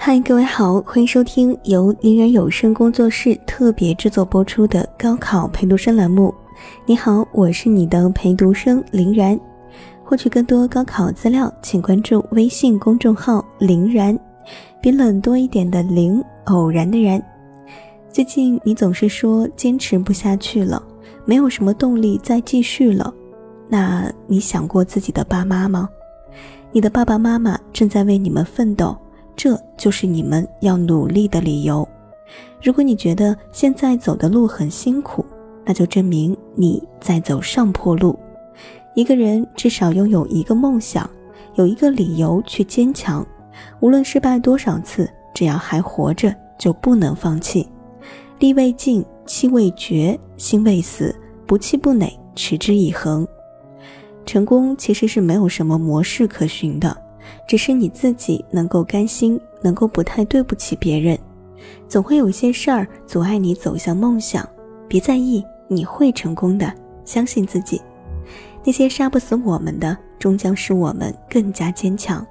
嗨，各位好，欢迎收听由林然有声工作室特别制作播出的高考陪读生栏目。你好，我是你的陪读生林然。获取更多高考资料，请关注微信公众号“林然”，比冷多一点的“林”，偶然的“然”。最近你总是说坚持不下去了，没有什么动力再继续了。那你想过自己的爸妈吗？你的爸爸妈妈正在为你们奋斗。这就是你们要努力的理由。如果你觉得现在走的路很辛苦，那就证明你在走上坡路。一个人至少拥有一个梦想，有一个理由去坚强。无论失败多少次，只要还活着，就不能放弃。力未尽，气未绝，心未死，不气不馁，持之以恒。成功其实是没有什么模式可循的。只是你自己能够甘心，能够不太对不起别人。总会有些事儿阻碍你走向梦想，别在意，你会成功的，相信自己。那些杀不死我们的，终将使我们更加坚强。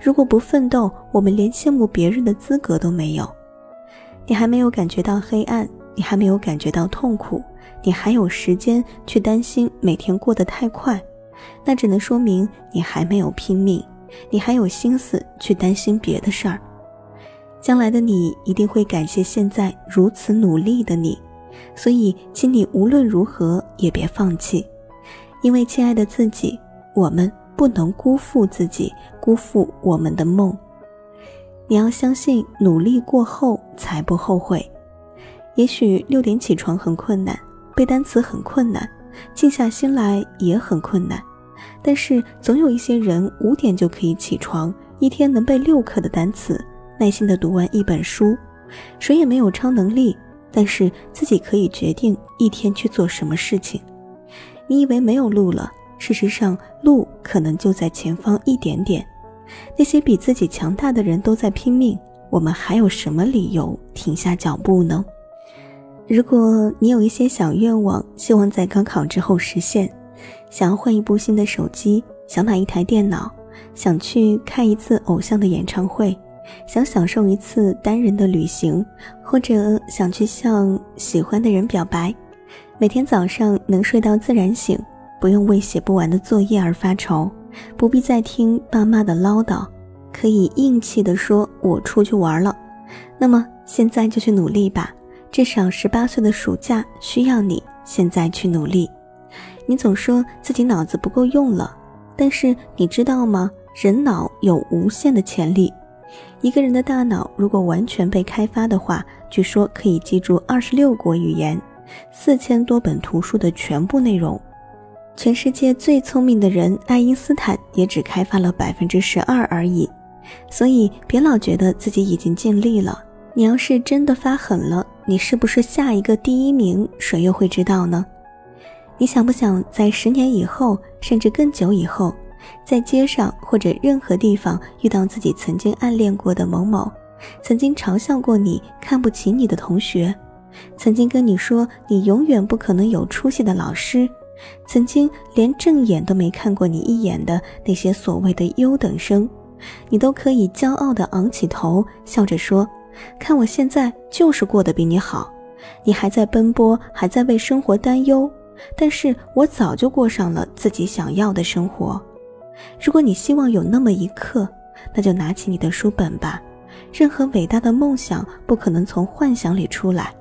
如果不奋斗，我们连羡慕别人的资格都没有。你还没有感觉到黑暗，你还没有感觉到痛苦，你还有时间去担心每天过得太快，那只能说明你还没有拼命。你还有心思去担心别的事儿，将来的你一定会感谢现在如此努力的你，所以，请你无论如何也别放弃，因为亲爱的自己，我们不能辜负自己，辜负我们的梦。你要相信，努力过后才不后悔。也许六点起床很困难，背单词很困难，静下心来也很困难。但是总有一些人五点就可以起床，一天能背六课的单词，耐心的读完一本书。谁也没有超能力，但是自己可以决定一天去做什么事情。你以为没有路了，事实上路可能就在前方一点点。那些比自己强大的人都在拼命，我们还有什么理由停下脚步呢？如果你有一些小愿望，希望在高考之后实现。想要换一部新的手机，想买一台电脑，想去看一次偶像的演唱会，想享受一次单人的旅行，或者想去向喜欢的人表白。每天早上能睡到自然醒，不用为写不完的作业而发愁，不必再听爸妈的唠叨，可以硬气地说“我出去玩了”。那么现在就去努力吧，至少十八岁的暑假需要你现在去努力。你总说自己脑子不够用了，但是你知道吗？人脑有无限的潜力。一个人的大脑如果完全被开发的话，据说可以记住二十六国语言、四千多本图书的全部内容。全世界最聪明的人爱因斯坦也只开发了百分之十二而已。所以别老觉得自己已经尽力了。你要是真的发狠了，你是不是下一个第一名？谁又会知道呢？你想不想在十年以后，甚至更久以后，在街上或者任何地方遇到自己曾经暗恋过的某某，曾经嘲笑过你、看不起你的同学，曾经跟你说你永远不可能有出息的老师，曾经连正眼都没看过你一眼的那些所谓的优等生，你都可以骄傲地昂起头，笑着说：“看我现在就是过得比你好，你还在奔波，还在为生活担忧。”但是我早就过上了自己想要的生活。如果你希望有那么一刻，那就拿起你的书本吧。任何伟大的梦想不可能从幻想里出来，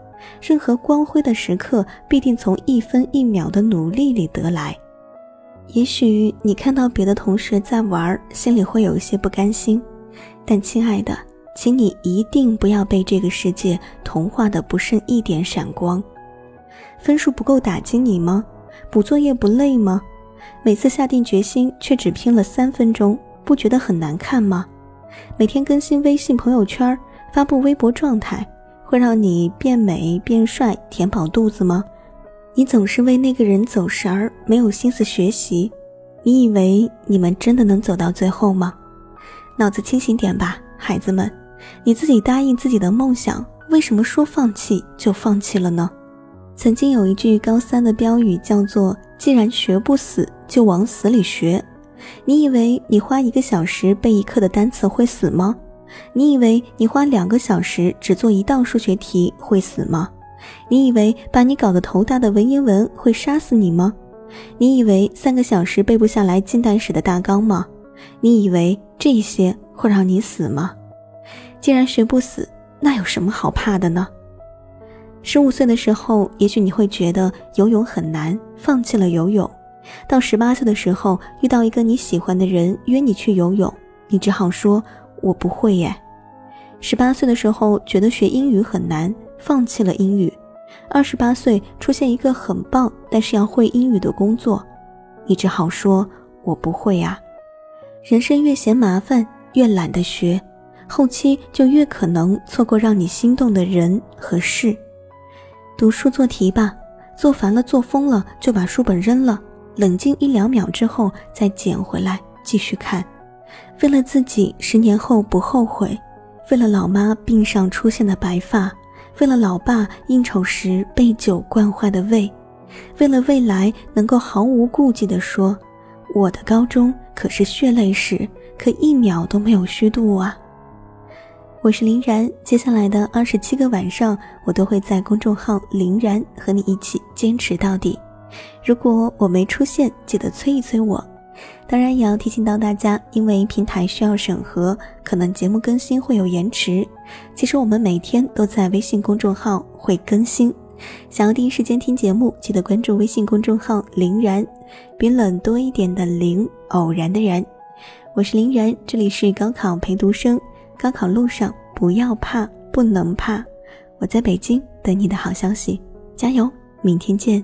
任何光辉的时刻必定从一分一秒的努力里得来。也许你看到别的同学在玩，心里会有一些不甘心，但亲爱的，请你一定不要被这个世界同化的不剩一点闪光。分数不够打击你吗？补作业不累吗？每次下定决心却只拼了三分钟，不觉得很难看吗？每天更新微信朋友圈，发布微博状态，会让你变美变帅填饱肚子吗？你总是为那个人走神儿，没有心思学习。你以为你们真的能走到最后吗？脑子清醒点吧，孩子们！你自己答应自己的梦想，为什么说放弃就放弃了呢？曾经有一句高三的标语叫做“既然学不死，就往死里学”。你以为你花一个小时背一课的单词会死吗？你以为你花两个小时只做一道数学题会死吗？你以为把你搞得头大的文言文会杀死你吗？你以为三个小时背不下来近代史的大纲吗？你以为这些会让你死吗？既然学不死，那有什么好怕的呢？十五岁的时候，也许你会觉得游泳很难，放弃了游泳。到十八岁的时候，遇到一个你喜欢的人约你去游泳，你只好说“我不会耶”。十八岁的时候，觉得学英语很难，放弃了英语。二十八岁出现一个很棒但是要会英语的工作，你只好说“我不会呀”。人生越嫌麻烦，越懒得学，后期就越可能错过让你心动的人和事。读书做题吧，做烦了、做疯了就把书本扔了。冷静一两秒之后，再捡回来继续看。为了自己十年后不后悔，为了老妈病上出现的白发，为了老爸应酬时被酒惯坏的胃，为了未来能够毫无顾忌地说：“我的高中可是血泪史，可一秒都没有虚度啊。”我是林然，接下来的二十七个晚上，我都会在公众号“林然”和你一起坚持到底。如果我没出现，记得催一催我。当然也要提醒到大家，因为平台需要审核，可能节目更新会有延迟。其实我们每天都在微信公众号会更新，想要第一时间听节目，记得关注微信公众号“林然”，比冷多一点的“林”，偶然的“然”。我是林然，这里是高考陪读生，高考路上不要怕，不能怕。我在北京等你的好消息，加油，明天见。